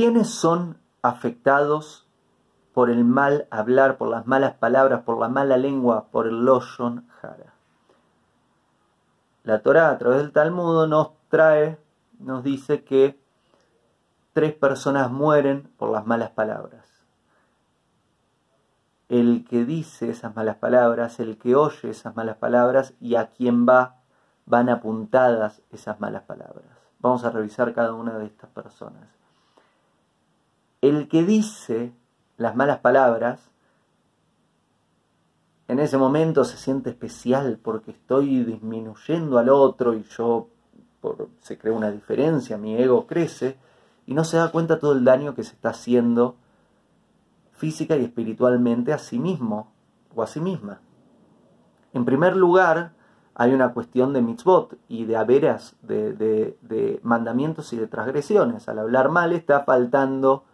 ¿quiénes son afectados por el mal hablar, por las malas palabras, por la mala lengua, por el loshon hara? La Torah a través del Talmud nos trae, nos dice que tres personas mueren por las malas palabras. El que dice esas malas palabras, el que oye esas malas palabras y a quien va, van apuntadas esas malas palabras. Vamos a revisar cada una de estas personas. El que dice las malas palabras, en ese momento se siente especial porque estoy disminuyendo al otro y yo se crea una diferencia, mi ego crece y no se da cuenta todo el daño que se está haciendo física y espiritualmente a sí mismo o a sí misma. En primer lugar, hay una cuestión de mitzvot y de averas, de, de mandamientos y de transgresiones. Al hablar mal está faltando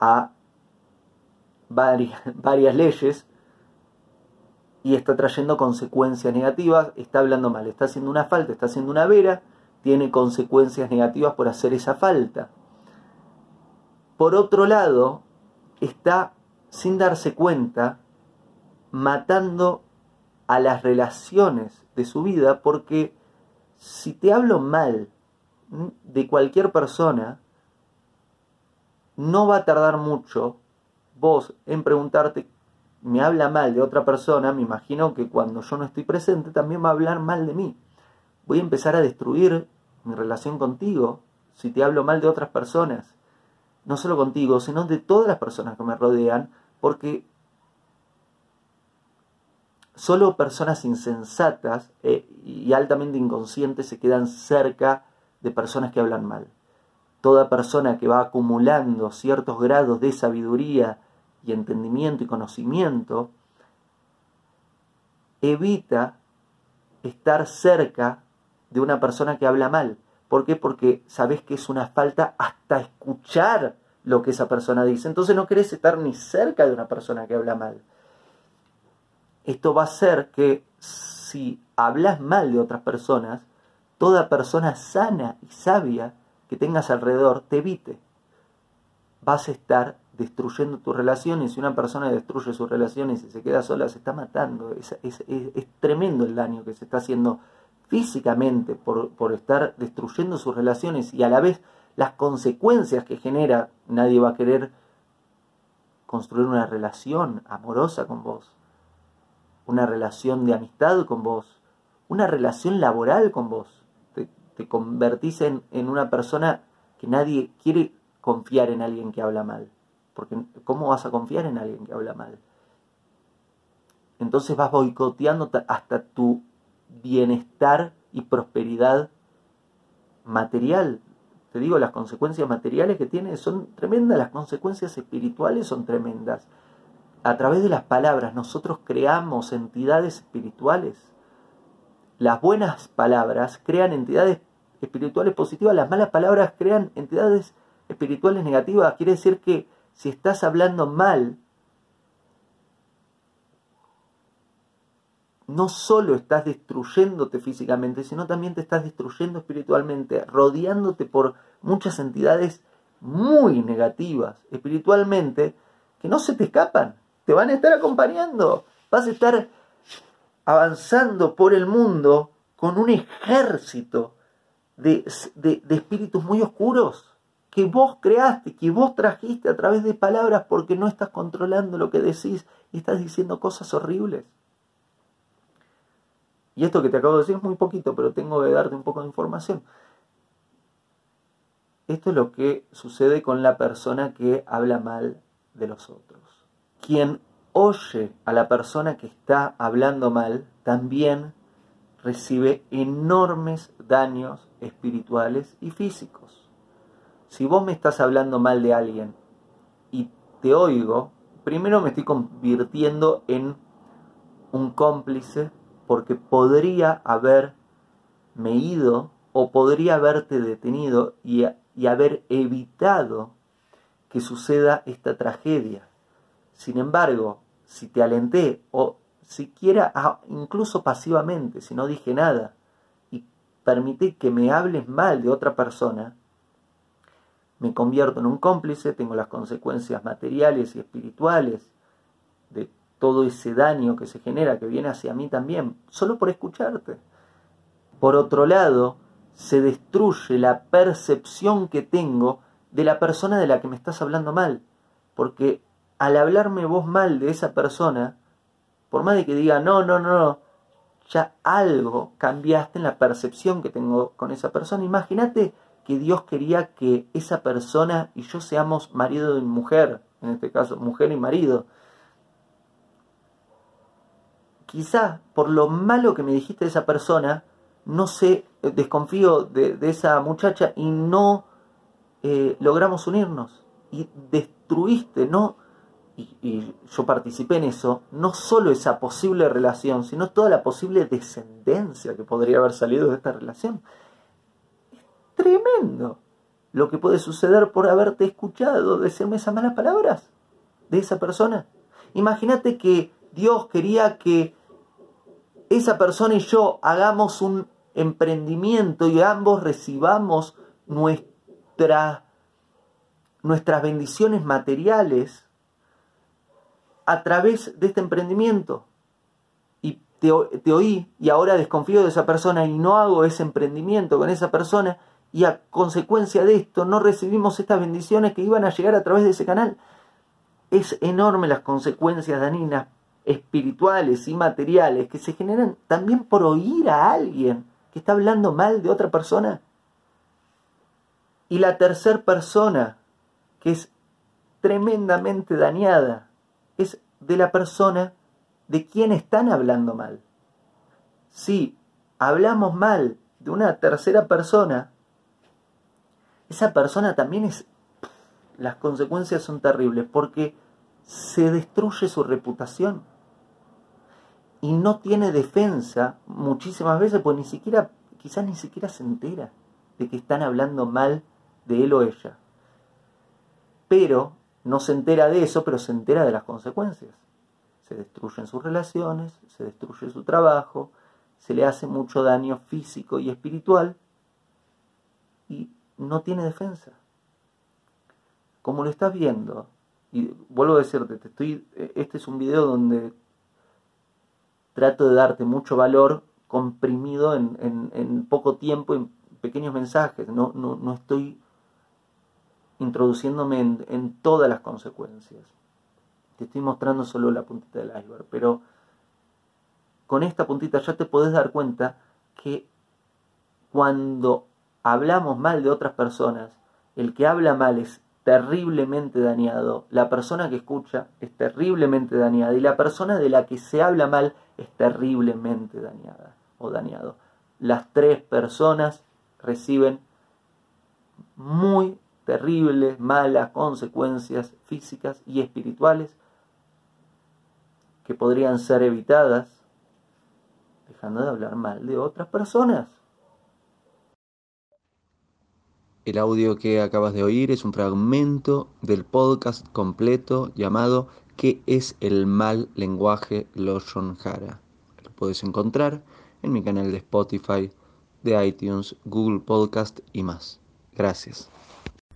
a varias, varias leyes y está trayendo consecuencias negativas, está hablando mal, está haciendo una falta, está haciendo una vera, tiene consecuencias negativas por hacer esa falta. Por otro lado, está sin darse cuenta matando a las relaciones de su vida porque si te hablo mal de cualquier persona, no va a tardar mucho vos en preguntarte, me habla mal de otra persona, me imagino que cuando yo no estoy presente también va a hablar mal de mí. Voy a empezar a destruir mi relación contigo si te hablo mal de otras personas. No solo contigo, sino de todas las personas que me rodean, porque solo personas insensatas eh, y altamente inconscientes se quedan cerca de personas que hablan mal. Toda persona que va acumulando ciertos grados de sabiduría y entendimiento y conocimiento evita estar cerca de una persona que habla mal. ¿Por qué? Porque sabes que es una falta hasta escuchar lo que esa persona dice. Entonces no querés estar ni cerca de una persona que habla mal. Esto va a hacer que si hablas mal de otras personas, toda persona sana y sabia que tengas alrededor te evite. Vas a estar destruyendo tus relaciones. Si una persona destruye sus relaciones y se queda sola, se está matando. Es, tremendo el daño que se está haciendo físicamente por, por, estar destruyendo sus relaciones y a la vez las consecuencias que genera. Nadie va a querer construir una relación amorosa con vos, una relación de amistad con vos, una relación laboral con vos te convertís en, una persona que nadie quiere confiar en alguien que habla mal. Porque ¿cómo vas a confiar en alguien que habla mal? Entonces vas boicoteando hasta tu bienestar y prosperidad material. Te digo, las consecuencias materiales que tiene son tremendas, las consecuencias espirituales son tremendas. A través de las palabras nosotros creamos entidades espirituales las buenas palabras crean entidades espirituales positivas, las malas palabras crean entidades espirituales negativas. Quiere decir que si estás hablando mal, no solo estás destruyéndote físicamente, sino también te estás destruyendo espiritualmente, rodeándote por muchas entidades muy negativas espiritualmente que no se te escapan, te van a estar acompañando, vas a estar avanzando por el mundo con un ejército de, espíritus muy oscuros que vos creaste, que vos trajiste a través de palabras porque no estás controlando lo que decís y estás diciendo cosas horribles. Y esto que te acabo de decir es muy poquito, pero tengo que darte un poco de información. Esto es lo que sucede con la persona que habla mal de los otros. Oye a la persona que está hablando mal, también recibe enormes daños espirituales y físicos. Si vos me estás hablando mal de alguien y te oigo, primero me estoy convirtiendo en un cómplice porque podría haberme ido o podría haberte detenido y, y haber evitado que suceda esta tragedia. Sin embargo, si te alenté o siquiera ah, incluso pasivamente, si no dije nada y permití que me hables mal de otra persona, me convierto en un cómplice, tengo las consecuencias materiales y espirituales de todo ese daño que se genera, que viene hacia mí también, solo por escucharte. Por otro lado, se destruye la percepción que tengo de la persona de la que me estás hablando mal. Porque al hablarme vos mal de esa persona, por más de que diga, no, no, no, no, ya algo cambiaste en la percepción que tengo con esa persona. Imagínate que Dios quería que esa persona y yo seamos marido y mujer, en este caso mujer y marido. Quizá por lo malo que me dijiste de esa persona, no sé, desconfío de, esa muchacha y no eh, logramos unirnos. Y destruiste, no, y, yo participé en eso, no solo esa posible relación, sino toda la posible descendencia que podría haber salido de esta relación tremendo lo que puede suceder por haberte escuchado decirme esas malas palabras de esa persona. Imagínate que Dios quería que esa persona y yo hagamos un emprendimiento y ambos recibamos nuestra, nuestras bendiciones materiales a través de este emprendimiento. Y te, oí y ahora desconfío de esa persona y no hago ese emprendimiento con esa persona y a consecuencia de esto no recibimos estas bendiciones que iban a llegar a través de ese canal. Es enorme las consecuencias daninas espirituales y materiales que se generan también por oír a alguien que está hablando mal de otra persona. Y la tercera persona, que es tremendamente dañada, es de la persona de quien están hablando mal. Si hablamos mal de una tercera persona, esa persona también es... Las consecuencias son terribles porque se destruye su reputación y no tiene defensa muchísimas veces, pues ni siquiera, quizás ni siquiera se entera de que están hablando mal de él o ella. Pero no se entera de eso, pero se entera de las consecuencias. Se destruyen sus relaciones, se destruye su trabajo, se le hace mucho daño físico y espiritual y no tiene defensa. Como lo estás viendo, y vuelvo a decirte, te estoy, este es un video donde trato de darte mucho valor comprimido en, poco tiempo, en pequeños mensajes. No, no, estoy introduciéndome en, todas las consecuencias. Te estoy mostrando solo la puntita del iceberg, pero con esta puntita ya te podés dar cuenta que cuando hablamos mal de otras personas, el que habla mal es terriblemente dañado, la persona que escucha es terriblemente dañada y la persona de la que se habla mal es terriblemente dañada o dañado. Las tres personas reciben muy terribles, malas consecuencias físicas y espirituales que podrían ser evitadas dejando de hablar mal de otras personas. El audio que acabas de oír es un fragmento del podcast completo llamado ¿Qué es el mal lenguaje Loshon Hara? Lo puedes encontrar en mi canal de Spotify, de iTunes, Google Podcast y más. Gracias.